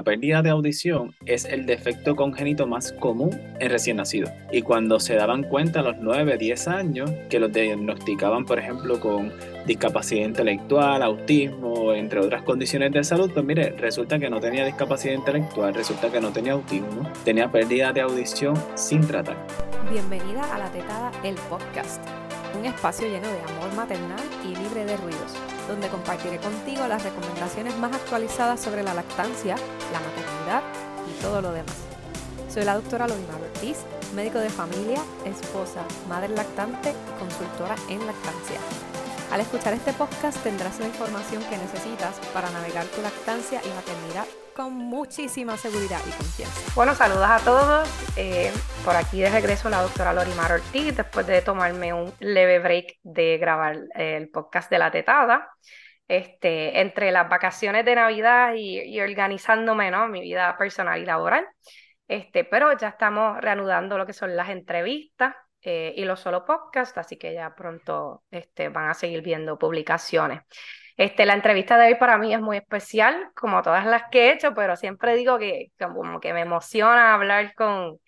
La pérdida de audición es el defecto congénito más común en recién nacidos. Y cuando se daban cuenta a los 9, 10 años que los diagnosticaban, por ejemplo, con discapacidad intelectual, autismo, entre otras condiciones de salud, pues mire, resulta que no tenía discapacidad intelectual, resulta que no tenía autismo, tenía pérdida de audición sin tratar. Bienvenida a La Tetada, el podcast, un espacio lleno de amor maternal y libre de ruidos donde compartiré contigo las recomendaciones más actualizadas sobre la lactancia, la maternidad y todo lo demás. Soy la doctora Lorimar Ortiz, médico de familia, esposa, madre lactante y consultora en lactancia. Al escuchar este podcast tendrás la información que necesitas para navegar tu lactancia y maternidad con muchísima seguridad y confianza. Bueno, saludos a todos. Eh, por aquí de regreso la doctora Lorimar Ortiz, después de tomarme un leve break de grabar el podcast de la tetada. Este, entre las vacaciones de Navidad y, organizándome, ¿no? Mi vida personal y laboral. Este, pero ya estamos reanudando lo que son las entrevistas eh, y los solo podcasts, así que ya pronto este, van a seguir viendo publicaciones. Este, la entrevista de hoy para mí es muy especial, como todas las que he hecho, pero siempre digo que como que me emociona hablar con,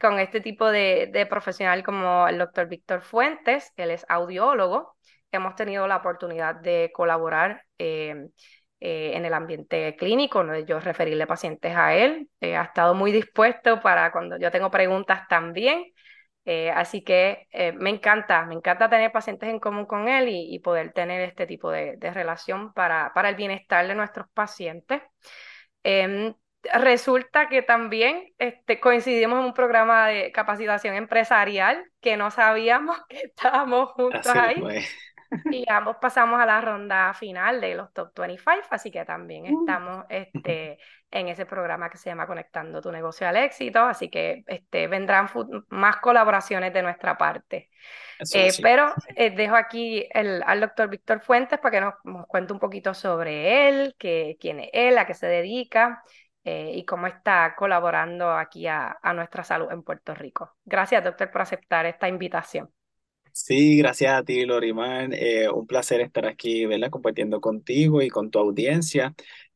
con este tipo de, de profesional como el doctor Víctor Fuentes, él es audiólogo. Hemos tenido la oportunidad de colaborar eh, eh, en el ambiente clínico, ¿no? yo referirle pacientes a él. ha estado muy dispuesto para cuando yo tengo preguntas también. Eh, así que eh, me encanta, me encanta tener pacientes en común con él y, poder tener este tipo de, relación para, para, el bienestar de nuestros pacientes. Em, resulta que también este, coincidimos en un programa de capacitación empresarial que no sabíamos que estábamos juntos ahí. Y ambos pasamos a la ronda final de los Top 25, así que también estamos este, en ese programa que se llama Conectando tu negocio al éxito, así que este, vendrán más colaboraciones de nuestra parte. Eh, pero eh, dejo aquí el, al doctor Víctor Fuentes para que nos, cuente un poquito sobre él, que, quién es él, a qué se dedica eh, y cómo está colaborando aquí a, a nuestra salud en Puerto Rico. Gracias, doctor, por aceptar esta invitación. Sí, gracias a ti, Lorimar. un placer estar aquí, ¿verdad? Compartiendo contigo y con tu audiencia.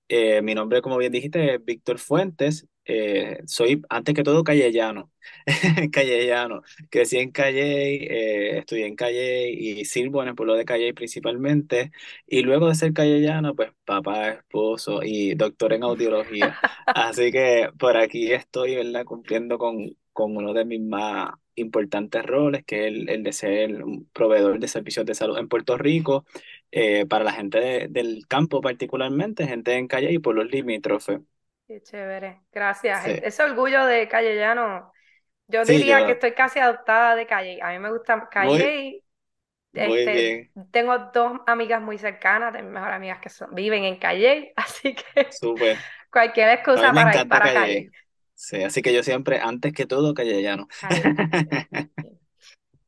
Eh, mi nombre, como bien dijiste, es Víctor Fuentes. Eh, soy, antes que todo, callellano. callellano. Crecí en Calle, eh, estudié en Calle y sirvo en el pueblo de Calle principalmente. Y luego de ser callellano, pues papá, esposo y doctor en audiología. Así que por aquí estoy, ¿verdad? Cumpliendo con, con uno de mis más importantes roles, que es el, de ser un proveedor de servicios de salud en Puerto Rico, eh, para la gente del campo particularmente, gente en calle y por los limítrofes. Qué chévere, gracias. Ese orgullo de Calle Llano, yo diría que estoy casi adoptada de Calle. A mí me gusta Calle. este, Tengo dos amigas muy cercanas, de mis mejores amigas que son, viven en Calle, así que cualquier excusa para ir para Calle. Sí, así que yo siempre, antes que todo, callellano.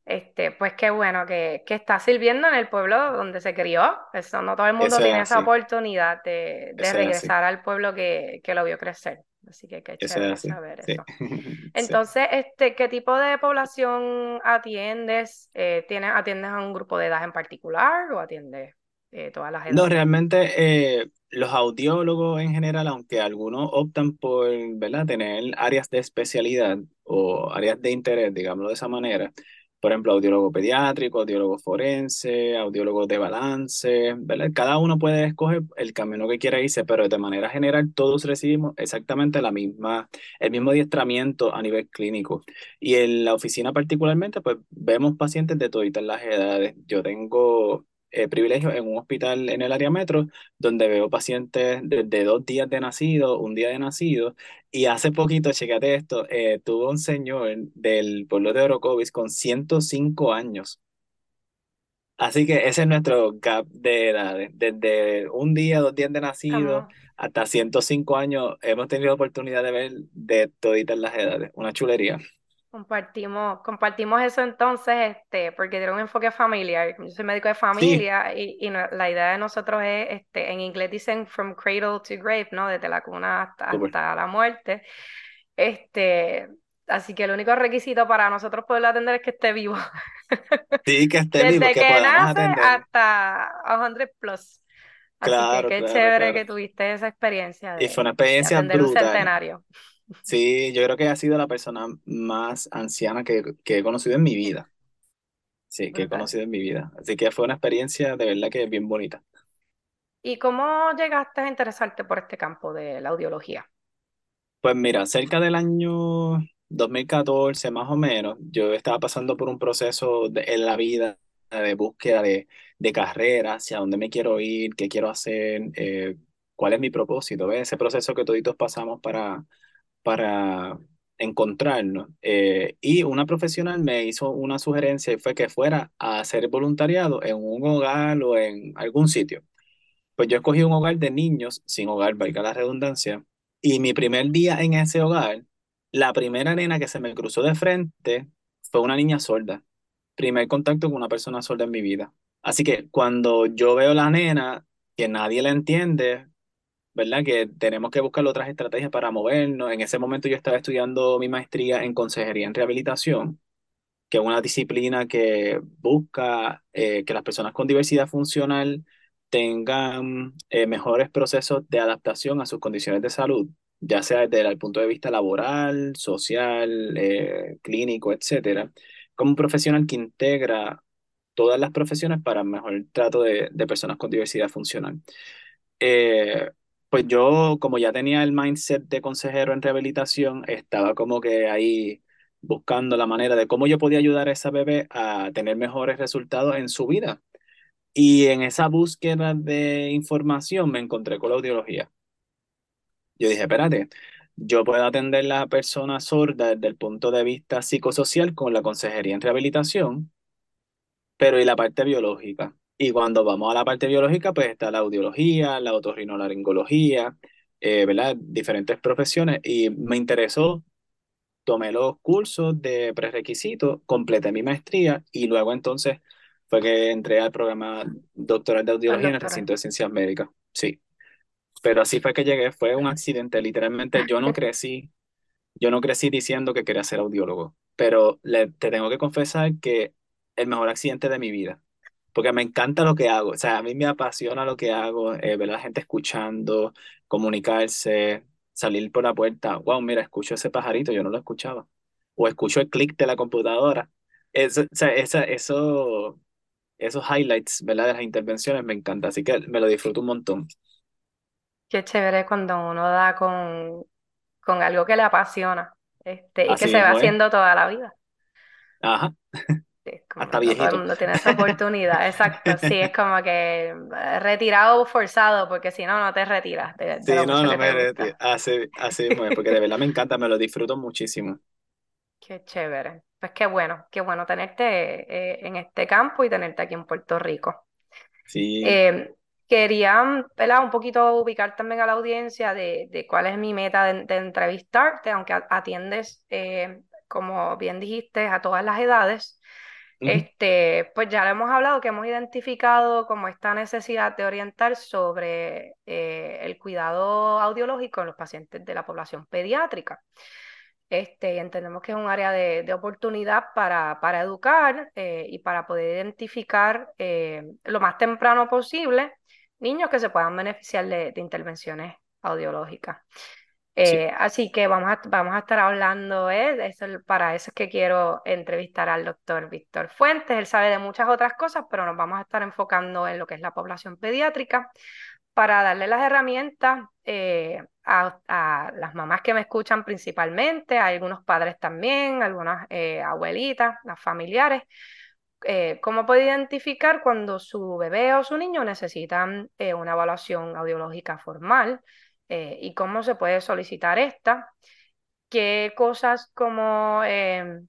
Este, pues qué bueno que, que está sirviendo en el pueblo donde se crió. Eso no todo el mundo tiene esa oportunidad de, de regresar al pueblo que, que, lo vio crecer. Así que qué chévere saber eso. Entonces, este, ¿qué tipo de población atiendes? Eh, ¿tienes, ¿Atiendes a un grupo de edad en particular o atiendes eh, todas las edades? No, realmente eh, los audiólogos en general, aunque algunos optan por ¿verdad? tener áreas de especialidad o áreas de interés, digámoslo de esa manera, por ejemplo, audiólogo pediátrico, audiólogo forense, audiólogo de balance, ¿verdad? Cada uno puede escoger el camino que quiera irse, pero de manera general todos recibimos exactamente la misma, el mismo adiestramiento a nivel clínico. Y en la oficina particularmente, pues vemos pacientes de todas las edades. Yo tengo eh, privilegio en un hospital en el área metro, donde veo pacientes desde dos días de nacido, un día de nacido, y hace poquito, checate esto, eh, tuvo un señor del pueblo de Orocovis con 105 años. Así que ese es nuestro gap de edades. Desde un día, dos días de nacido, hasta 105 años, hemos tenido oportunidad de ver de toditas las edades. Una chulería. Compartimos, compartimos eso entonces, este, porque tiene un enfoque familiar. Yo soy médico de familia y, y la idea de nosotros es, este, en inglés dicen from cradle to grave, ¿no? Desde la cuna hasta, hasta la muerte. Este, así que el único requisito para nosotros poderlo atender es que esté vivo. Sí, que esté Desde vivo, que, nace hasta 100 plus. Así que Claro, qué claro, chévere que claro. tuviste esa experiencia Y fue de, una de experiencia atender un brutal. centenario. Sí, yo creo que ha sido la persona más anciana que, que he conocido en mi vida. Sí, que he Brutal. conocido en mi vida. Así que fue una experiencia de verdad que bien bonita. ¿Y cómo llegaste a interesarte por este campo de la audiología? Pues mira, cerca del año 2014 más o menos, yo estaba pasando por un proceso de- en la vida de búsqueda de, de carrera, hacia dónde me quiero ir, qué quiero hacer, eh, cuál es mi propósito, ¿ves? Ese proceso que toditos pasamos para, para encontrarnos. Eh, y una profesional me hizo una sugerencia y fue que fuera a hacer voluntariado en un hogar o en algún sitio. Pues yo escogí un hogar de niños sin hogar, valga la redundancia, y mi primer día en ese hogar, la primera nena que se me cruzó de frente fue una niña sorda. Primer contacto con una persona sorda en mi vida. Así que cuando yo veo la nena, que nadie la entiende, ¿verdad? Que tenemos que buscar otras estrategias para movernos. En ese momento yo estaba estudiando mi maestría en consejería en rehabilitación que es una disciplina que busca eh, que las personas con diversidad funcional tengan eh, mejores procesos de adaptación a sus condiciones de salud, ya sea desde el punto de vista laboral, social, eh, clínico, etcétera, como un profesional que integra todas las profesiones para mejor trato de, de personas con diversidad funcional. Eh, pues yo, como ya tenía el mindset de consejero en rehabilitación, estaba como que ahí buscando la manera de cómo yo podía ayudar a esa bebé a tener mejores resultados en su vida. Y en esa búsqueda de información me encontré con la audiología. Yo dije, espérate, yo puedo atender a la persona sorda desde el punto de vista psicosocial con la consejería en rehabilitación, pero ¿y la parte biológica? Y cuando vamos a la parte biológica, pues está la audiología, la otorrinolaringología, eh, ¿verdad? Diferentes profesiones. Y me interesó, tomé los cursos de prerequisitos, completé mi maestría y luego entonces fue que entré al programa doctoral de audiología en el recinto de ciencias médicas. Sí, pero así fue que llegué, fue un accidente. Literalmente yo no crecí, yo no crecí diciendo que quería ser audiólogo, pero le, te tengo que confesar que el mejor accidente de mi vida porque me encanta lo que hago, o sea, a mí me apasiona lo que hago, eh, ver a la gente escuchando, comunicarse, salir por la puerta, wow, mira, escucho ese pajarito, yo no lo escuchaba, o escucho el clic de la computadora, eso, o sea, esa, eso, esos highlights, ¿verdad? De las intervenciones me encanta, así que me lo disfruto un montón. Qué chévere cuando uno da con, con algo que le apasiona, este, y que se va es, haciendo toda la vida. ajá, Es como hasta no todo el viejito. mundo tiene esa oportunidad. Exacto, sí, es como que eh, retirado forzado, porque si no, no te retiras de, de Sí, no, no me retiro, así, así porque de verdad me encanta, me lo disfruto muchísimo. Qué chévere. Pues qué bueno, qué bueno tenerte eh, en este campo y tenerte aquí en Puerto Rico. Sí, Eh, quería, ¿verdad? Un poquito ubicar también a la audiencia de, de cuál es mi meta de, de entrevistarte, aunque atiendes, eh, como bien dijiste, a todas las edades. Este, pues ya lo hemos hablado, que hemos identificado como esta necesidad de orientar sobre eh, el cuidado audiológico en los pacientes de la población pediátrica. Este, y entendemos que es un área de, de oportunidad para, para educar eh, y para poder identificar eh, lo más temprano posible niños que se puedan beneficiar de, de intervenciones audiológicas. Eh, así que vamos a, vamos a estar hablando, ¿eh? para eso es que quiero entrevistar al doctor Víctor Fuentes. Él sabe de muchas otras cosas, pero nos vamos a estar enfocando en lo que es la población pediátrica para darle las herramientas eh, a, a las mamás que me escuchan principalmente, a algunos padres también, algunas abuelitas, las familiares, cómo puede identificar cuando su bebé o su niño necesitan una evaluación audiológica formal eh, y cómo se puede solicitar esta, qué cosas como eh,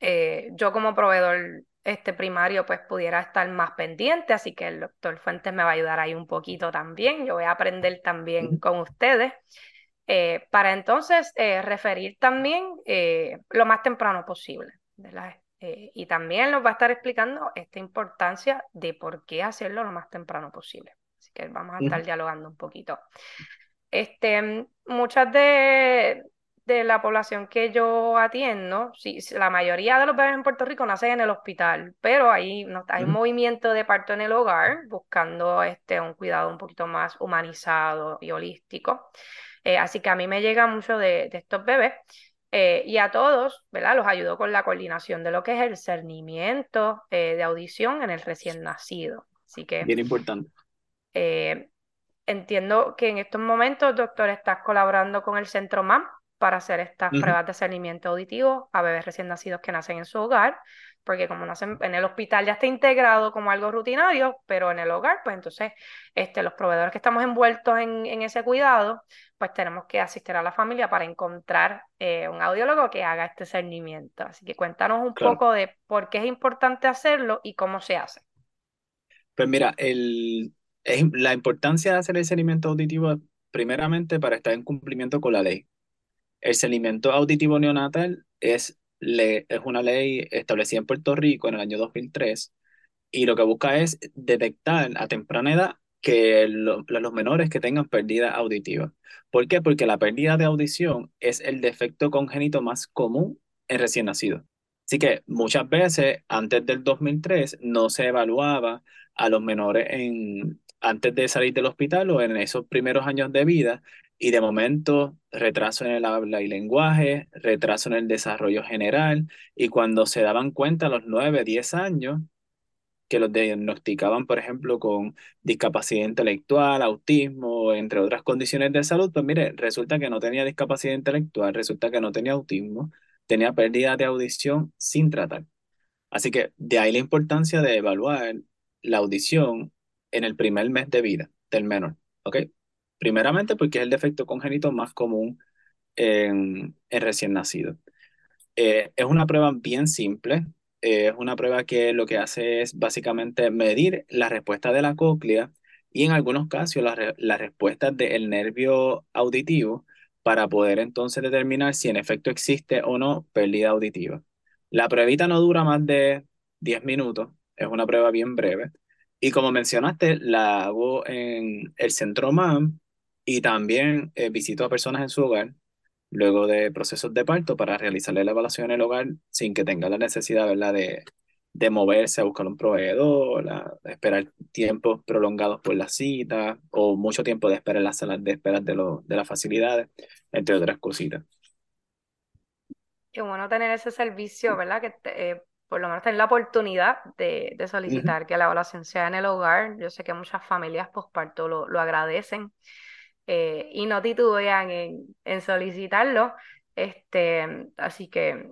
eh, yo como proveedor este primario pues pudiera estar más pendiente, así que el doctor Fuentes me va a ayudar ahí un poquito también, yo voy a aprender también con ustedes. eh, para entonces eh, referir también eh, lo más temprano posible, ¿verdad? Y también nos va a estar explicando esta importancia de por qué hacerlo lo más temprano posible. Que vamos a estar dialogando un poquito. Este, muchas de, de la población que yo atiendo, sí, la mayoría de los bebés en Puerto Rico nacen en el hospital, pero hay, no, hay un movimiento de parto en el hogar buscando este, un cuidado un poquito más humanizado y holístico. Eh, así que a mí me llega mucho de, estos bebés eh, y a todos, ¿verdad? Los ayudo con la coordinación de lo que es el cernimiento eh, de audición en el recién nacido. Así que... Bien importante. Entiendo que en estos momentos, doctor, estás colaborando con el Centro MAM para hacer estas pruebas de cernimiento auditivo a bebés recién nacidos que nacen en su hogar, porque como nacen en el hospital ya está integrado como algo rutinario, pero en el hogar, pues entonces este, los proveedores que estamos envueltos en, en ese cuidado, pues tenemos que asistir a la familia para encontrar eh, un audiólogo que haga este cernimiento. Así que cuéntanos un poco de por qué es importante hacerlo y cómo se hace. Pues mira, el, la importancia de hacer el cernimiento auditivo primeramente para estar en cumplimiento con la ley. El cernimiento auditivo neonatal es, es una ley establecida en Puerto Rico en el año 2003 y lo que busca es detectar a temprana edad que los menores que tengan pérdida auditiva. ¿Por qué? Porque la pérdida de audición es el defecto congénito más común en recién nacido. Así que muchas veces antes del 2003 no se evaluaba a los menores en, antes de salir del hospital o en esos primeros años de vida y de momento retraso en el habla y lenguaje, retraso en el desarrollo general y cuando se daban cuenta a los 9, 10 años que los diagnosticaban, por ejemplo, con discapacidad intelectual, autismo, entre otras condiciones de salud, pues mire, resulta que no tenía discapacidad intelectual, resulta que no tenía autismo, tenía pérdida de audición sin tratar. Así que de ahí la importancia de evaluar la audición en el primer mes de vida del menor, ¿ok? Primeramente porque es el defecto congénito más común en, recién nacido. Eh, es una prueba bien simple, eh, es una prueba que lo que hace es básicamente medir la respuesta de la cóclea y en algunos casos la, la respuesta del nervio auditivo para poder entonces determinar si en efecto existe o no pérdida auditiva. La pruebita no dura más de 10 minutos, es una prueba bien breve. Y como mencionaste, la hago en el centro MAM y también eh, visito a personas en su hogar luego de procesos de parto para realizarle la evaluación en el hogar sin que tenga la necesidad ¿verdad? De, de moverse a buscar un proveedor, de esperar tiempos prolongados por la cita o mucho tiempo de espera en las salas de espera de, lo, de las facilidades, entre otras cositas. Qué bueno tener ese servicio, ¿verdad? Que eh, por lo menos tener la oportunidad de, de solicitar que la evaluación sea en el hogar. Yo sé que muchas familias postparto lo, lo agradecen. Eh, y no titubean en, en solicitarlo. Este, así que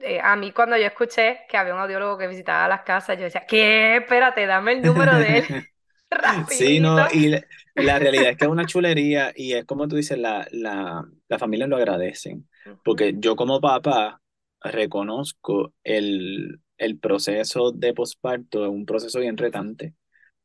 eh, a mí cuando yo escuché que había un audiólogo que visitaba las casas, yo decía, ¿qué? Espérate, dame el número de él. Sí, no, y la, realidad es que es una chulería y es como tú dices, la, la, la familia lo agradecen, porque yo como papá reconozco el, el proceso de posparto, es un proceso bien retante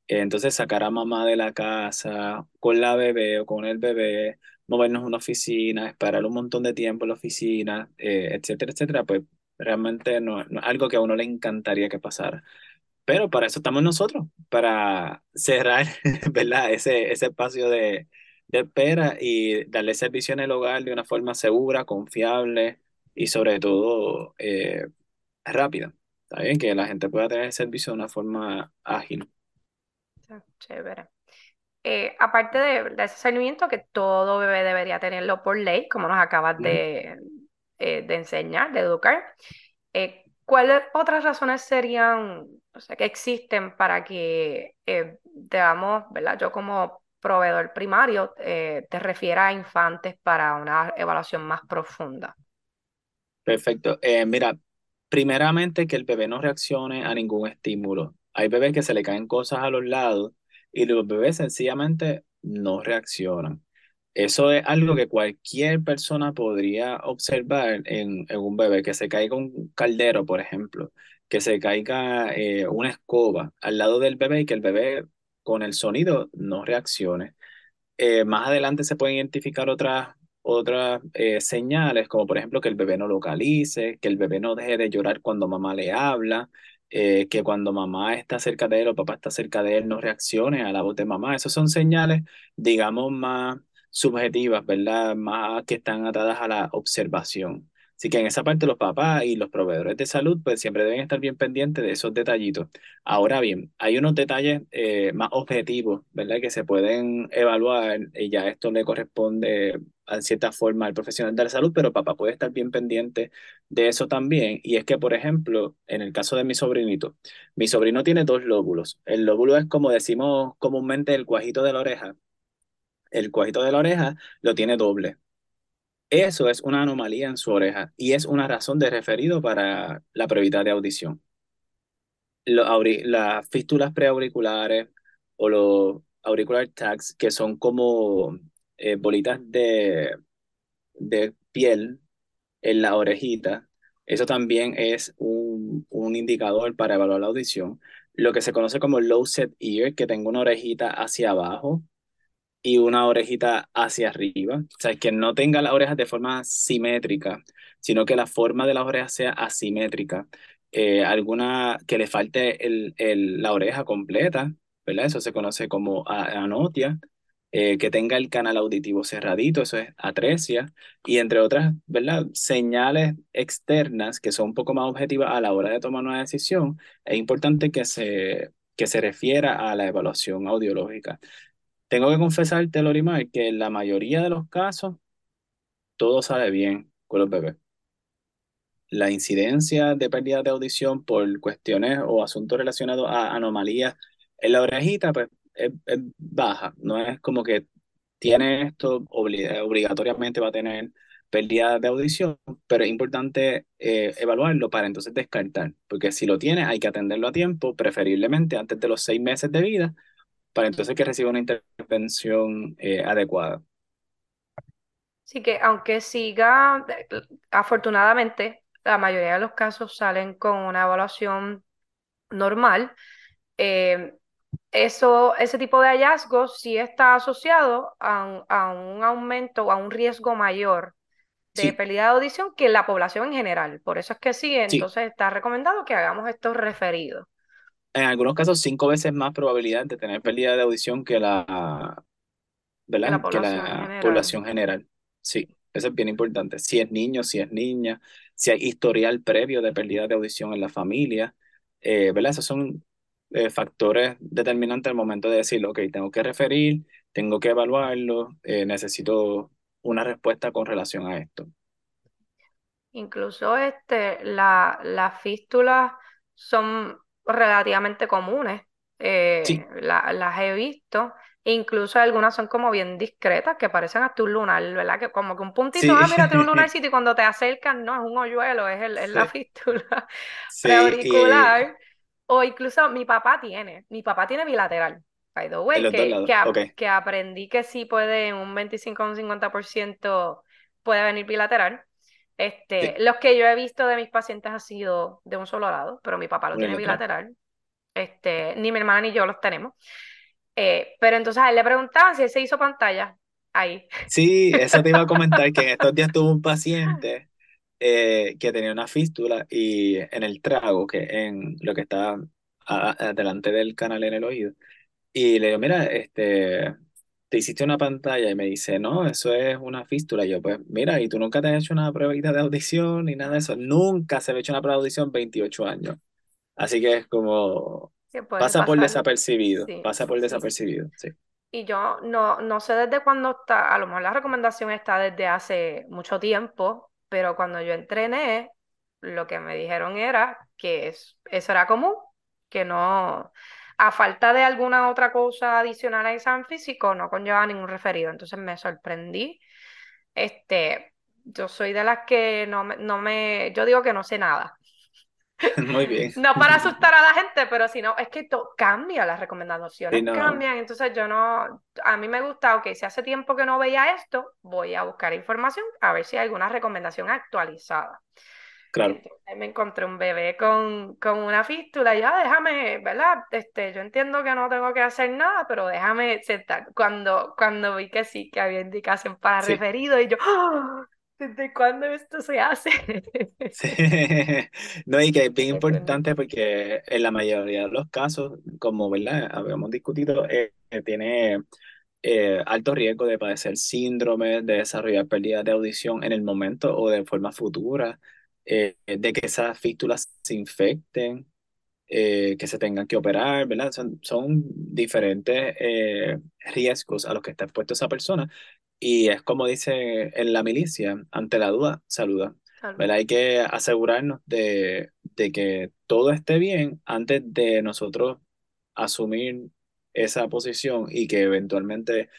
entonces sacar a mamá de la casa con la bebé o con el bebé, movernos a una oficina, esperar un montón de tiempo en la oficina, eh, etcétera, etcétera, pues realmente no, es algo que a uno le encantaría que pasara. Pero para eso estamos nosotros, para cerrar, ¿verdad? Ese, ese espacio de, de espera y darle servicio en el hogar de una forma segura, confiable y sobre todo eh, rápida. Está bien que la gente pueda tener el servicio de una forma ágil. Chévere. Eh, aparte de, ese seguimiento que todo bebé debería tenerlo por ley, como nos acabas de, eh, de enseñar, de educar, eh, ¿cuáles otras razones serían, o sea, que existen para que debamos, ¿verdad? Yo como proveedor primario te refiera a infantes para una evaluación más profunda? Perfecto. mira, primeramente que el bebé no reaccione a ningún estímulo. Hay bebés que se le caen cosas a los lados y los bebés sencillamente no reaccionan. Eso es algo que cualquier persona podría observar en, un bebé, que se caiga un caldero, por ejemplo, que se caiga eh, una escoba al lado del bebé y que el bebé con el sonido no reaccione. Eh, más adelante se pueden identificar otras, otras eh, señales, como por ejemplo que el bebé no localice, que el bebé no deje de llorar cuando mamá le habla, que cuando mamá está cerca de él o papá está cerca de él no reaccione a la voz de mamá. Esas son señales, digamos, más subjetivas, ¿verdad? Más que están atadas a la observación. Así que en esa parte los papás y los proveedores de salud pues siempre deben estar bien pendientes de esos detallitos. Ahora bien, hay unos detalles eh, más objetivos, ¿verdad? Que se pueden evaluar y ya esto le corresponde a cierta forma al profesional de la salud, pero papá puede estar bien pendiente de eso también. Y es que, por ejemplo, en el caso de mi sobrinito, mi sobrino tiene dos lóbulos. El lóbulo es como decimos comúnmente el cuajito de la oreja. El cuajito de la oreja lo tiene doble. Eso es una anomalía en su oreja y es una razón de referido para la prioridad de audición. las fístulas preauriculares o los auricular tags, que son como eh, bolitas de, de piel en la orejita, eso también es un, un indicador para evaluar la audición. Lo que se conoce como low set ear, que tengo una orejita hacia abajo, y una orejita hacia arriba. O sea, que no tenga las orejas de forma simétrica, sino que la forma de las orejas sea asimétrica. Eh, alguna que le falte el, el, la oreja completa, ¿verdad? Eso se conoce como anotia. Eh, que tenga el canal auditivo cerradito, eso es atresia, y entre otras, ¿verdad? Señales externas que son un poco más objetivas a la hora de tomar una decisión, es importante que se, que se refiera a la evaluación audiológica. Tengo que confesarte, Lorimar, que en la mayoría de los casos todo sale bien con los bebés. La incidencia de pérdida de audición por cuestiones o asuntos relacionados a anomalías en la orejita, pues es, baja. No es como que tiene esto, obligatoriamente va a tener pérdida de audición, pero es importante eh, evaluarlo para entonces descartar, porque si lo tiene hay que atenderlo a tiempo, preferiblemente antes de los seis meses de vida, para entonces que reciba una intervención eh, adecuada. Sí que aunque siga, afortunadamente, la mayoría de los casos salen con una evaluación normal. Eh, eso, ese tipo de hallazgos sí está asociado a un, a un aumento o a un riesgo mayor de pérdida de audición que la población en general. Por eso es que sí, entonces está recomendado que hagamos estos referidos en algunos casos cinco veces más probabilidad de tener pérdida de audición que la, ¿verdad? la población, que la general. población general. Sí, eso es bien importante. Si es niño, si es niña, si hay historial previo de pérdida de audición en la familia, eh, ¿verdad? Esos son eh, factores determinantes al momento de decir, ok, tengo que referir, tengo que evaluarlo, eh, necesito una respuesta con relación a esto. Incluso este, la, las fístulas son relativamente comunes. Eh, las he visto. Incluso algunas son como bien discretas, que parecen hasta un lunar, ¿verdad? Que como que un puntito, ah, mira, tiene un lunarcito y cuando te acercan, no, es un hoyuelo, es, el, es la fístula preauricular. O incluso mi papá tiene, mi papá tiene bilateral, by the way, que, que, que, aprendí que sí puede, un 25 o un 50% puede venir bilateral. Este, Los que yo he visto de mis pacientes ha sido de un solo lado, pero mi papá lo tiene bilateral. Este, ni mi hermana ni yo los tenemos. Eh, pero entonces a él le preguntaban si él se hizo pantalla ahí. Sí, eso te iba a comentar, que en estos días tuvo un paciente eh, que tenía una fístula y en el trago, que en lo que está delante del canal en el oído, y le digo, mira, este, te hiciste una pantalla y me dice, no, eso es una fístula. Y yo, pues, mira, y tú nunca te has hecho una prueba de audición ni nada de eso. Nunca se ha hecho una prueba de audición 28 años. Así que es como, pasa por desapercibido, pasa por desapercibido, sí. Y yo no, no sé desde cuándo está, a lo mejor la recomendación está desde hace mucho tiempo, pero cuando yo entrené, lo que me dijeron era que eso era común, que no, a falta de alguna otra cosa adicional a examen físico, no conlleva ningún referido. Entonces me sorprendí. Este, yo soy de las que no me, no me, yo digo que no sé nada. Muy bien. No para asustar a la gente, pero si no, es que todo cambia, las recomendaciones cambian. Entonces yo no, a mí me gusta, ok, si hace tiempo que no veía esto, voy a buscar información a ver si hay alguna recomendación actualizada. Claro. me encontré un bebé con, con una fístula, ya ah, déjame, ¿verdad? Este, yo entiendo que no tengo que hacer nada, pero déjame sentar. Cuando, cuando vi que sí, que había indicación para referido, y yo, ¡Ah! ¿desde cuándo esto se hace? Sí. No, y que es bien importante porque en la mayoría de los casos, como, ¿verdad? Habíamos discutido, eh, tiene eh, alto riesgo de padecer síndrome, de desarrollar pérdidas de audición en el momento o de forma futura, eh, de que esas fístulas se infecten, eh, que se tengan que operar, ¿verdad? Son, son diferentes riesgos a los que está expuesto esa persona. Y es como dice en la milicia, ante la duda, saluda. ¿verdad? Hay que asegurarnos de, de que todo esté bien antes de nosotros asumir esa posición y que eventualmente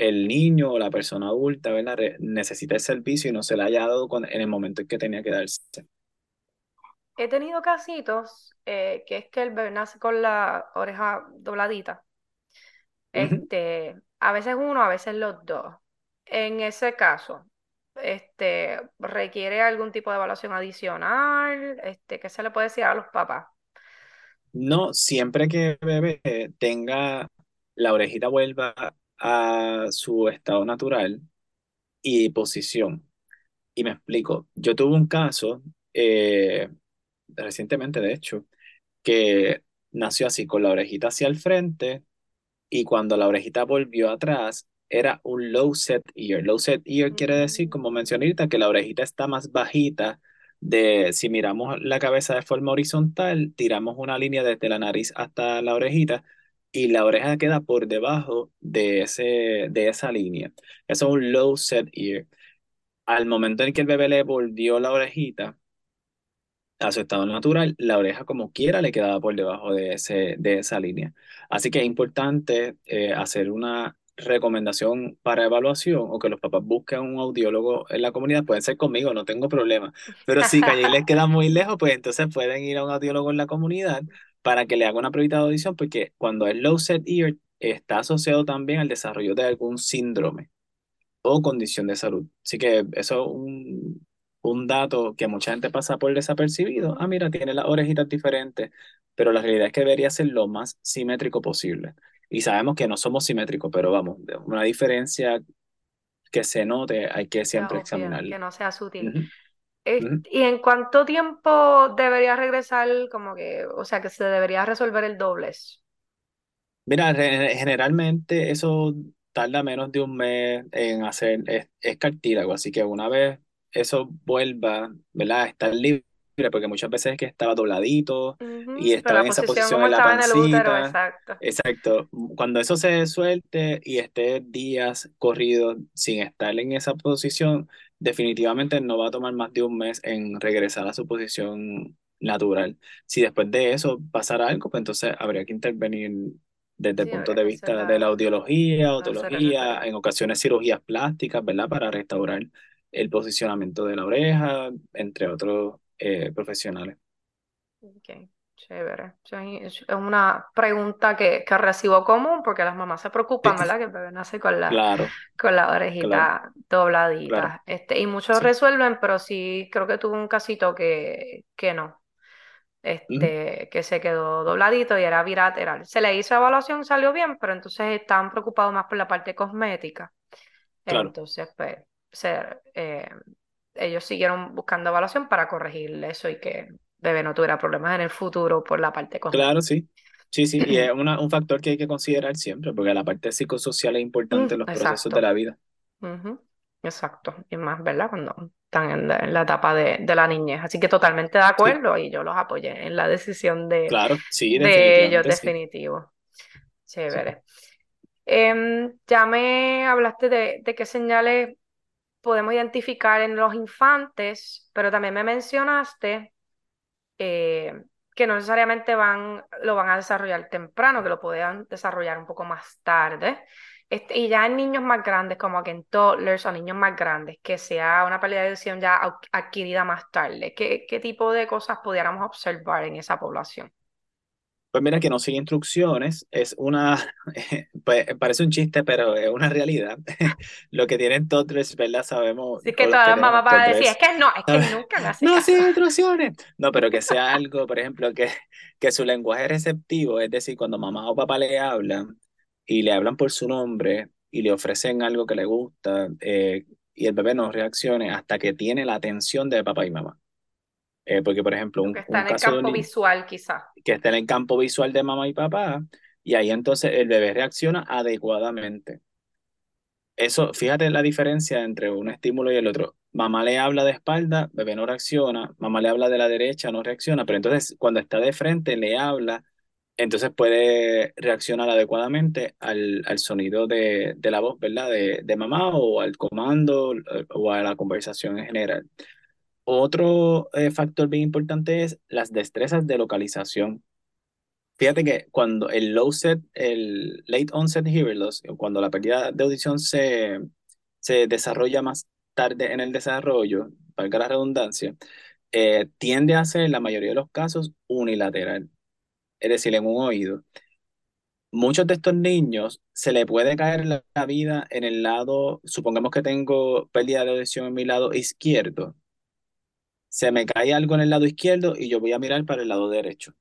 el niño o la persona adulta ¿verdad? necesita el servicio y no se le haya dado en el momento en que tenía que darse. He tenido casitos eh, que es que el bebé nace con la oreja dobladita. Este, a veces uno, a veces los dos. En ese caso, este, requiere algún tipo de evaluación adicional, este, ¿qué se le puede decir a los papás? No, siempre que el bebé tenga la orejita vuelva a su estado natural y posición. Y me explico, yo tuve un caso eh, recientemente, de hecho, que nació así con la orejita hacia el frente y cuando la orejita volvió atrás era un low set ear. Low set ear quiere decir, como mencioné ahorita, que la orejita está más bajita de si miramos la cabeza de forma horizontal, tiramos una línea desde la nariz hasta la orejita y la oreja queda por debajo de, ese, de esa línea. Eso es un low set ear. Al momento en que el bebé le volvió la orejita a su estado natural, la oreja como quiera le quedaba por debajo de, ese, de esa línea. Así que es importante eh, hacer una recomendación para evaluación o que los papás busquen un audiólogo en la comunidad, pueden ser conmigo, no tengo problema. Pero si allí les queda muy lejos, pues entonces pueden ir a un audiólogo en la comunidad para que le haga una prueba de audición, porque cuando es low set ear está asociado también al desarrollo de algún síndrome o condición de salud. Así que eso es un, un dato que mucha gente pasa por desapercibido. Ah, mira, tiene las orejitas diferentes, pero la realidad es que debería ser lo más simétrico posible y sabemos que no somos simétricos, pero vamos, una diferencia que se note hay que siempre examinarla. Que no sea sutil. ¿Y en cuánto tiempo debería regresar, como que, o sea, que se debería resolver el doblez? Mira, generalmente eso tarda menos de un mes en hacer, es, es cartílago, así que una vez eso vuelva, ¿verdad? Estar libre porque muchas veces es que estaba dobladito y estaba en esa posición en la pancita. exacto. exacto. Cuando eso se suelte y esté días corridos sin estar en esa posición, definitivamente no va a tomar más de un mes en regresar a su posición natural. Si después de eso pasara algo, pues entonces habría que intervenir desde el punto de vista de la audiología, otología, en ocasiones cirugías plásticas, ¿verdad? Para restaurar el posicionamiento de la oreja, entre otros eh, profesionales. Chévere. Es una pregunta que, que, recibo común porque las mamás se preocupan, ¿verdad? Que el bebé nace con la, claro, con la orejita dobladita. Este, y muchos resuelven, pero sí creo que tuvo un casito que, que no. Este, que se quedó dobladito y era bilateral. Se le hizo evaluación, salió bien, pero entonces estaban preocupados más por la parte cosmética. Entonces, pues, ser, eh, ellos siguieron buscando evaluación para corregir eso y que bebé no tuviera problemas en el futuro por la parte. Claro, sí. Sí, sí, y es una, un factor que hay que considerar siempre, porque la parte psicosocial es importante en los procesos de la vida. Exacto, y más, ¿verdad? Cuando están en la, etapa de, de, la niñez. Así que totalmente de acuerdo y yo los apoyé en la decisión de, claro, sí, de ellos, definitivo. Chévere. Em, ya me hablaste de, de qué señales podemos identificar en los infantes, pero también me mencionaste eh, que no necesariamente van, lo van a desarrollar temprano, que lo puedan desarrollar un poco más tarde. Este, y ya en niños más grandes, como que en toddlers o niños más grandes, que sea una pérdida de visión ya adquirida más tarde, ¿qué, qué tipo de cosas pudiéramos observar en esa población? Pues mira que no sigue instrucciones, es una, pues, parece un chiste, pero es una realidad. Lo que tienen toddlers, ¿verdad? Sabemos. Sí, que todas las mamás van a decir, es que no, es que nunca nacen. No sigue instrucciones. No, pero que sea algo, por ejemplo, que, que su lenguaje receptivo, es decir, cuando mamá o papá le hablan y le hablan por su nombre y le ofrecen algo que le gusta eh, y el bebé no reaccione hasta que tiene la atención de papá y mamá. Eh, porque, por ejemplo, un, que está en el campo visual, quizá. Que está en el campo visual de mamá y papá, y ahí entonces el bebé reacciona adecuadamente. eso, fíjate la diferencia entre un estímulo y el otro. Mamá le habla de espalda, bebé no reacciona, mamá le habla de la derecha, no reacciona, pero entonces cuando está de frente le habla, entonces puede reaccionar adecuadamente al, al sonido de, de, la voz, ¿verdad? De, de mamá o al comando o a la conversación en general. Otro eh, factor bien importante es las destrezas de localización. Fíjate que cuando el low set, el late onset hearing loss, cuando la pérdida de audición se, se desarrolla más tarde en el desarrollo, valga la redundancia, eh, tiende a ser en la mayoría de los casos unilateral, es decir, en un oído. Muchos de estos niños se le puede caer la, vida en el lado, supongamos que tengo pérdida de audición en mi lado izquierdo, se me cae algo en el lado izquierdo y yo voy a mirar para el lado derecho.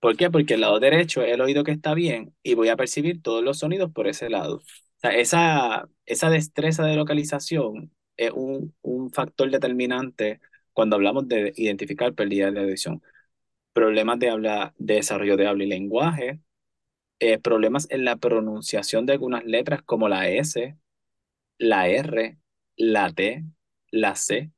¿Por qué? Porque el lado derecho es el oído que está bien y voy a percibir todos los sonidos por ese lado. Esa, esa destreza de localización es un, un factor determinante cuando hablamos de identificar pérdida de audición. Problemas de habla, de desarrollo de habla y lenguaje, eh, problemas en la pronunciación de algunas letras como la S, la R, la T, la C.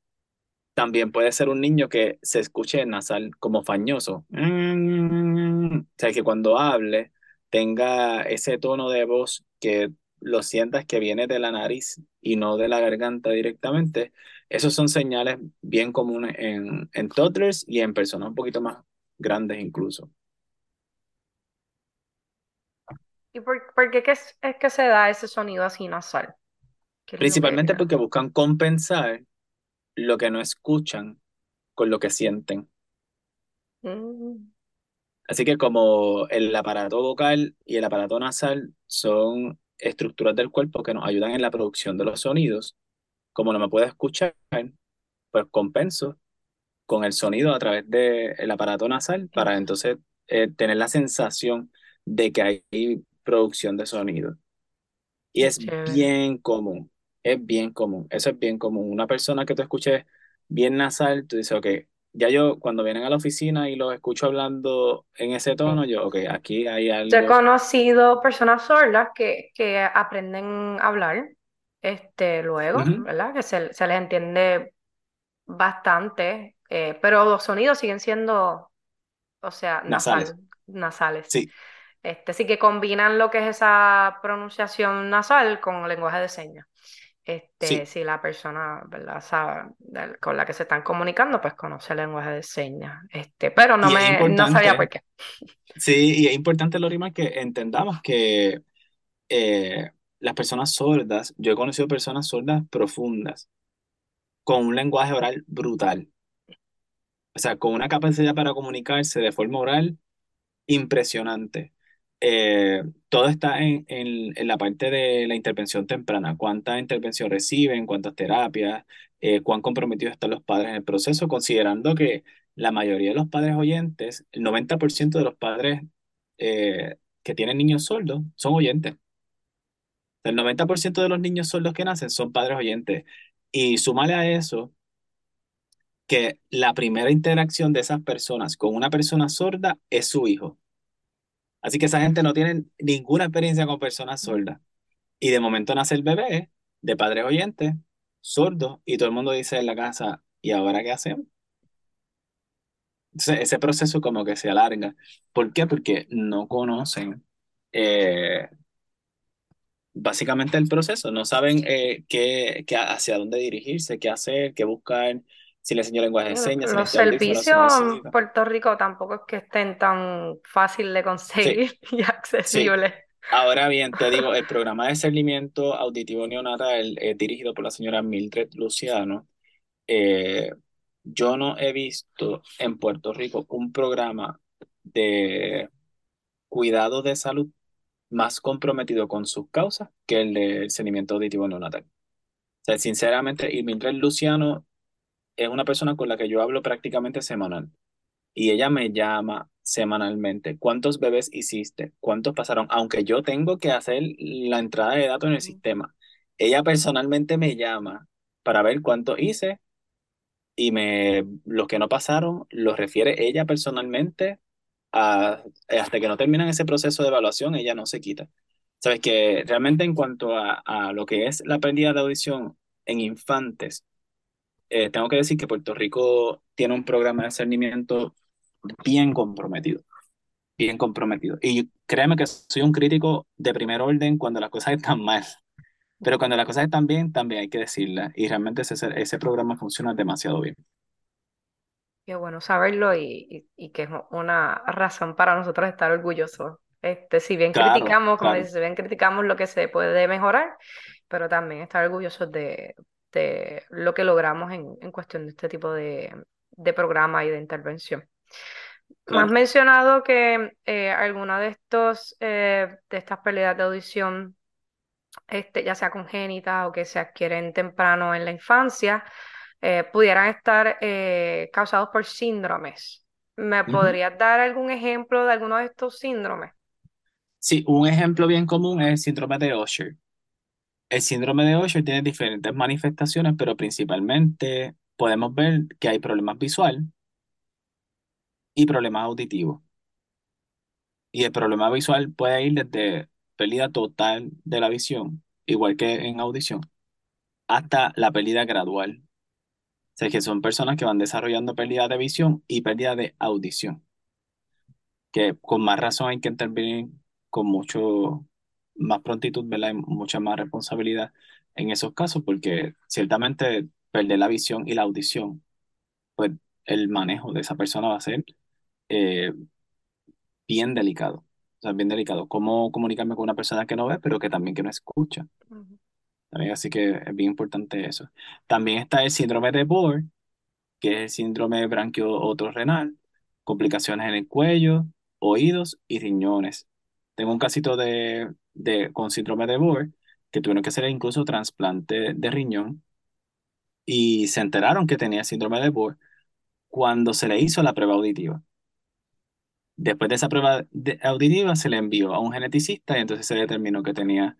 También puede ser un niño que se escuche nasal como fañoso. O sea, que cuando hable tenga ese tono de voz que lo sientas que viene de la nariz y no de la garganta directamente. Esos son señales bien comunes en, en toddlers y en personas un poquito más grandes incluso. ¿Y por, por qué es, es que se da ese sonido así nasal? Principalmente porque buscan compensar lo que no escuchan con lo que sienten. Mm. Así que como el aparato vocal y el aparato nasal son estructuras del cuerpo que nos ayudan en la producción de los sonidos, como no me puedo escuchar, pues compenso con el sonido a través del aparato nasal para entonces eh, tener la sensación de que hay producción de sonido. Y es bien común es bien común, eso es bien común. Una persona que tú escuches bien nasal, tú dices, ok, ya yo cuando vienen a la oficina y los escucho hablando en ese tono, yo, ok, aquí hay algo. Yo he conocido personas sordas que, que aprenden a hablar este, luego, ¿verdad? Que se, se, les entiende bastante, eh, pero los sonidos siguen siendo, o sea, nasales. nasales. Sí. Este, sí que combinan lo que es esa pronunciación nasal con lenguaje de señas. Este, Si la persona ¿verdad? Sabe, con la que se están comunicando, pues conoce el lenguaje de señas. Este, pero no, me, no sabía por qué. Sí, y es importante, Lorima, que entendamos que eh, las personas sordas, yo he conocido personas sordas profundas, con un lenguaje oral brutal. O sea, con una capacidad para comunicarse de forma oral impresionante. Eh, todo está en, en, la parte de la intervención temprana. ¿Cuánta intervención reciben? ¿Cuántas terapias? Eh, ¿Cuán comprometidos están los padres en el proceso? Considerando que la mayoría de los padres oyentes, el 90% de los padres eh, que tienen niños sordos son oyentes. El 90% de los niños sordos que nacen son padres oyentes. Y súmale a eso que la primera interacción de esas personas con una persona sorda es su hijo. Así que esa gente no tiene ninguna experiencia con personas sordas. Y de momento nace el bebé de padres oyentes, sordos, y todo el mundo dice en la casa, ¿y ahora qué hacemos? Entonces, ese proceso como que se alarga. ¿Por qué? Porque no conocen eh, básicamente el proceso, no saben eh, qué, qué, hacia dónde dirigirse, qué hacer, qué buscar si le enseño lenguaje de señas. Los servicios en Puerto Rico tampoco es que estén tan fácil de conseguir y accesibles. Ahora bien, te digo, el programa de seguimiento auditivo neonatal es dirigido por la señora Mildred Luciano. Eh, yo no he visto en Puerto Rico un programa de cuidado de salud más comprometido con sus causas que el de seguimiento auditivo neonatal. O sea, sinceramente, y Mildred Luciano es una persona con la que yo hablo prácticamente semanal. Y ella me llama semanalmente. ¿Cuántos bebés hiciste? ¿Cuántos pasaron? Aunque yo tengo que hacer la entrada de datos en el sistema. Ella personalmente me llama para ver cuánto hice y me, los que no pasaron los refiere ella personalmente a, hasta que no terminan ese proceso de evaluación, ella no se quita. Sabes que realmente en cuanto a, a lo que es la pérdida de audición en infantes, eh, tengo que decir que Puerto Rico tiene un programa de discernimiento bien comprometido, bien comprometido. Y créeme que soy un crítico de primer orden cuando las cosas están mal, pero cuando las cosas están bien, también hay que decirlas. Y realmente ese, ese programa funciona demasiado bien. Qué bueno saberlo y, y, y que es una razón para nosotros estar orgullosos. Este, si bien Claro, criticamos, como claro, si bien criticamos lo que se puede mejorar, pero también estar orgullosos de, de lo que logramos en, en cuestión de este tipo de, de programa y de intervención. Me has claro. mencionado que eh, alguna de estos eh, de estas pérdidas de audición, este, ya sea congénitas o que se adquieren temprano en la infancia, eh, pudieran estar eh, causados por síndromes. ¿Me podrías dar algún ejemplo de alguno de estos síndromes? Sí, un ejemplo bien común es el síndrome de Usher. El síndrome de Usher tiene diferentes manifestaciones, pero principalmente podemos ver que hay problemas visual y problemas auditivos. Y el problema visual puede ir desde pérdida total de la visión, igual que en audición, hasta la pérdida gradual. O sea, que son personas que van desarrollando pérdida de visión y pérdida de audición, que con más razón hay que intervenir con mucho más prontitud, ¿verdad? Y mucha más responsabilidad en esos casos, porque ciertamente perder la visión y la audición, pues el manejo de esa persona va a ser eh, bien delicado. O sea, bien delicado. ¿Cómo comunicarme con una persona que no ve, pero que también que no escucha? Ujú. ¿También? Así que es bien importante eso. También está el síndrome de Bohr, que es el síndrome branquio-otorrenal, complicaciones en el cuello, oídos y riñones. Tengo un casito de, de, con síndrome de Bohr que tuvieron que hacer incluso trasplante de riñón y se enteraron que tenía síndrome de Bohr cuando se le hizo la prueba auditiva. Después de esa prueba de- auditiva se le envió a un geneticista y entonces se determinó que tenía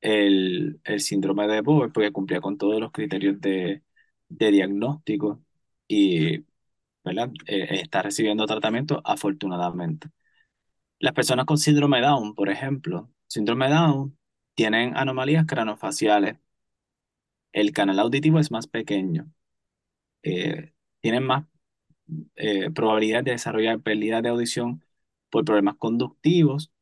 el, el síndrome de Bohr porque cumplía con todos los criterios de, de diagnóstico y ¿verdad? Eh, está recibiendo tratamiento afortunadamente. Las personas con síndrome Down, por ejemplo, síndrome Down tienen anomalías craniofaciales. El canal auditivo es más pequeño. eh, tienen más eh, probabilidad de desarrollar pérdida de audición por problemas conductivos,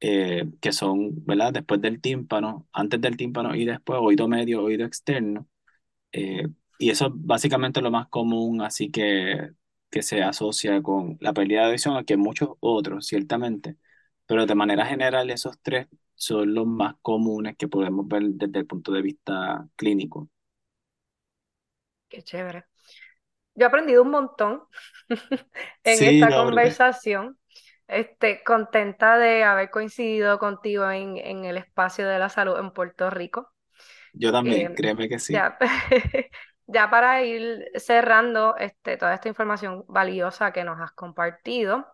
eh, que son, ¿verdad? Después del tímpano, antes del tímpano y después oído medio, oído externo. Eh, y eso es básicamente lo más común, así que, que se asocia con la pérdida de audición, aunque muchos otros, ciertamente. Pero de manera general, esos tres son los más comunes que podemos ver desde el punto de vista clínico. Qué chévere. Yo he aprendido un montón en Sí, esta conversación. Este, contenta de haber coincidido contigo en, en el espacio de la salud en Puerto Rico. Yo también, Eh, créeme que sí. ya, ya para ir cerrando este, toda esta información valiosa que nos has compartido,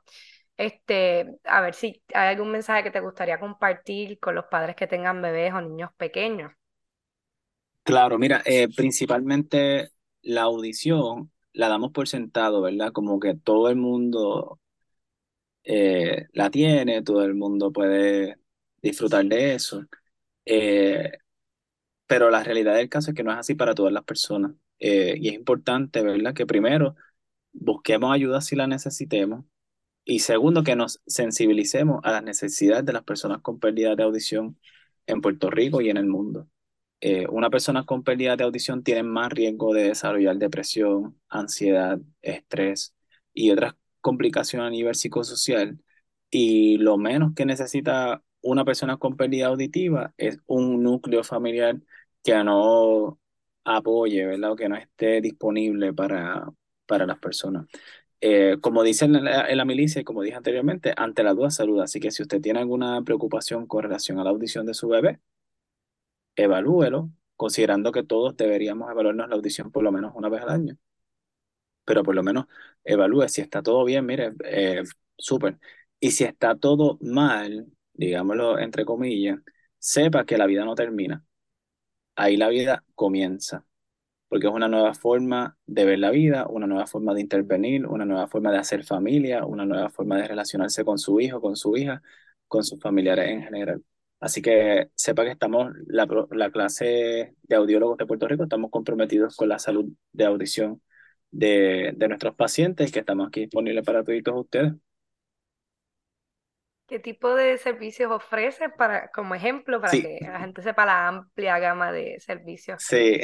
este, a ver si hay algún mensaje que te gustaría compartir con los padres que tengan bebés o niños pequeños. Claro, mira, eh, principalmente la audición la damos por sentado, ¿verdad? Como que todo el mundo eh, la tiene, todo el mundo puede disfrutar de eso. Eh, pero la realidad del caso es que no es así para todas las personas. Eh, y es importante, ¿verdad? Que primero busquemos ayuda si la necesitemos y segundo, que nos sensibilicemos a las necesidades de las personas con pérdida de audición en Puerto Rico y en el mundo. Eh, una persona con pérdida de audición tiene más riesgo de desarrollar depresión, ansiedad, estrés y otras complicaciones a nivel psicosocial. Y lo menos que necesita una persona con pérdida auditiva es un núcleo familiar que no apoye, ¿verdad? O que no esté disponible para, para las personas. Eh, como dicen en la, en la milicia y como dije anteriormente, ante la duda salud. Así que si usted tiene alguna preocupación con relación a la audición de su bebé, evalúelo, considerando que todos deberíamos evaluarnos la audición por lo menos una vez al año, pero por lo menos evalúe si está todo bien, mire, eh, súper. Y si está todo mal, digámoslo entre comillas, sepa que la vida no termina. Ahí la vida comienza, porque es una nueva forma de ver la vida, una nueva forma de intervenir, una nueva forma de hacer familia, una nueva forma de relacionarse con su hijo, con su hija, con sus familiares en general. Así que sepa que estamos, la, la clase de audiólogos de Puerto Rico, estamos comprometidos con la salud de audición de, de nuestros pacientes, que estamos aquí disponibles para todos ustedes. ¿Qué tipo de servicios ofrece para, como ejemplo, para que la gente sepa la amplia gama de servicios sí.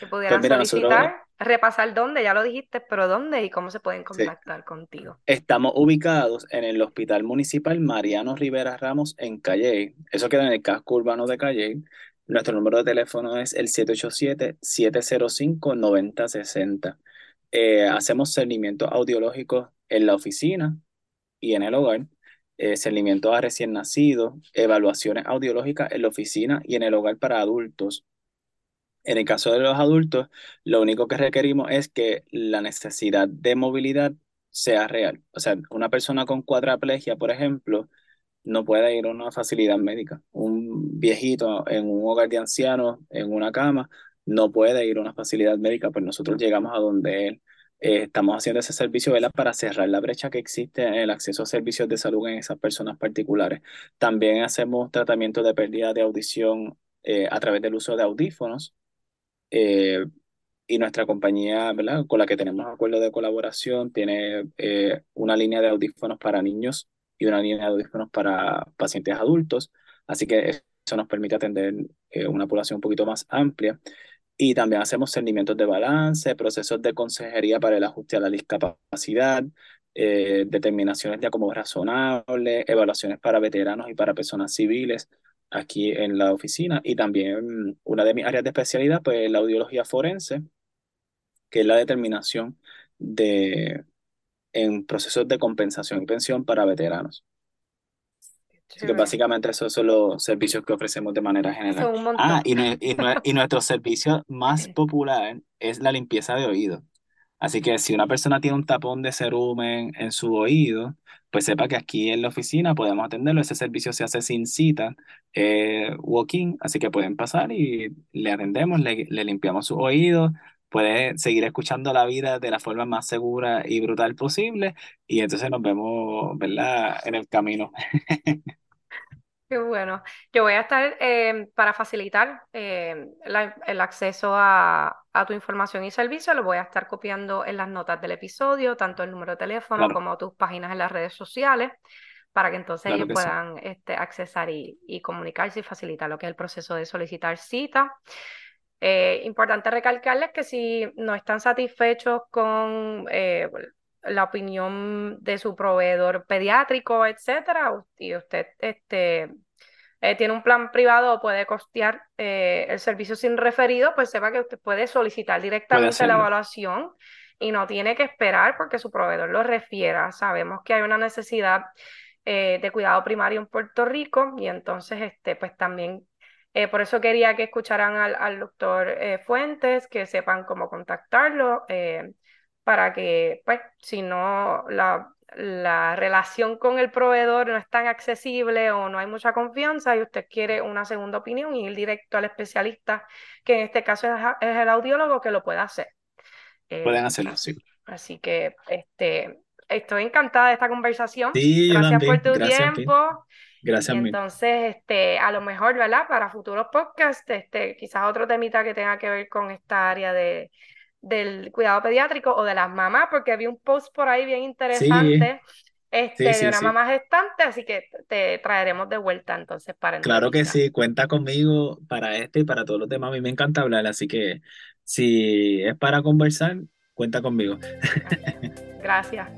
que, pudieran pues solicitar? Repasar dónde, ya lo dijiste, pero dónde y cómo se pueden contactar contigo. Estamos ubicados en el Hospital Municipal Mariano Rivera Ramos en Calle. Eso queda en el casco urbano de Calle. Nuestro número de teléfono es el 787-705-9060. Eh, hacemos seguimiento audiológico en la oficina y en el hogar eh, seguimiento a recién nacidos, evaluaciones audiológicas en la oficina y en el hogar para adultos. En el caso de los adultos, lo único que requerimos es que la necesidad de movilidad sea real. O sea, una persona con cuadraplegia, por ejemplo, no puede ir a una facilidad médica. Un viejito en un hogar de ancianos, en una cama, no puede ir a una facilidad médica, pues nosotros llegamos a donde él. Eh, estamos haciendo ese servicio ¿verdad? para cerrar la brecha que existe en el acceso a servicios de salud en esas personas particulares. También hacemos tratamiento de pérdida de audición eh, a través del uso de audífonos. Eh, y nuestra compañía, ¿verdad? con la que tenemos acuerdo de colaboración, tiene una línea de audífonos para niños y una línea de audífonos para pacientes adultos. Así que eso nos permite atender una población un poquito más amplia. Y también hacemos seguimientos de balance, procesos de consejería para el ajuste a la discapacidad, eh, determinaciones de acomodo razonable, evaluaciones para veteranos y para personas civiles aquí en la oficina. Y también una de mis áreas de especialidad, pues la audiología forense, que es la determinación de en procesos de compensación y pensión para veteranos. Así que básicamente esos son los servicios que ofrecemos de manera general. Ah, y, y, nuestro servicio más popular es la limpieza de oído. Así que si una persona tiene un tapón de cerumen en su oído, pues sepa que aquí en la oficina podemos atenderlo. Ese servicio se hace sin cita, eh, walk-in, así que pueden pasar y le atendemos, le, le limpiamos su oído, puede seguir escuchando la vida de la forma más segura y brutal posible y entonces nos vemos, ¿verdad?, en el camino. Qué bueno. Yo voy a estar em, para facilitar em, el acceso a, tu información y servicio, lo voy a estar copiando en las notas del episodio, tanto el número de teléfono como tus páginas en las redes sociales, para que entonces ellos puedan este, accesar y, y, comunicarse y facilitar lo que es el proceso de solicitar cita. Eh, importante recalcarles que si no están satisfechos con eh, la opinión de su proveedor pediátrico, etcétera, y usted este, eh, tiene un plan privado o puede costear eh, el servicio sin referido, pues sepa que usted puede solicitar directamente la evaluación y no tiene que esperar porque su proveedor lo refiera. Sabemos que hay una necesidad eh, de cuidado primario en Puerto Rico y entonces, este, pues también por eso quería que escucharan al, al doctor Fuentes, que sepan cómo contactarlo para que, pues, si no la, la relación con el proveedor no es tan accesible o no hay mucha confianza y usted quiere una segunda opinión y ir directo al especialista, que en este caso es, el audiólogo que lo pueda hacer. Eh, Pueden hacerlo, sí. Así que este, estoy encantada de esta conversación. Gracias por tu tiempo. Gracias. entonces, este, a lo mejor, ¿verdad? Para futuros podcasts, este, quizás otro temita que tenga que ver con esta área de del cuidado pediátrico o de las mamás, porque había un post por ahí bien interesante este, de una mamá gestante, así que te traeremos de vuelta entonces para Claro que sí, cuenta conmigo para este y para todos los demás. A mí me encanta hablar, así que si es para conversar, cuenta conmigo. Gracias.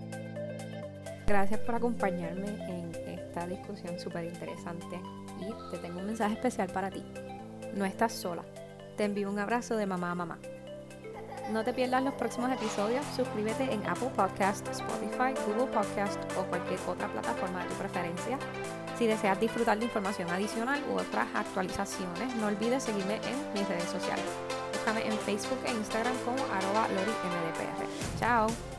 Gracias por acompañarme en esta discusión súper interesante y te tengo un mensaje especial para ti. No estás sola. Te envío un abrazo de mamá a mamá. No te pierdas los próximos episodios. Suscríbete en Apple Podcast, Spotify, Google Podcast o cualquier otra plataforma de tu preferencia. Si deseas disfrutar de información adicional u otras actualizaciones, no olvides seguirme en mis redes sociales. Búscame en Facebook e Instagram como arroba lorimdpr. Chao.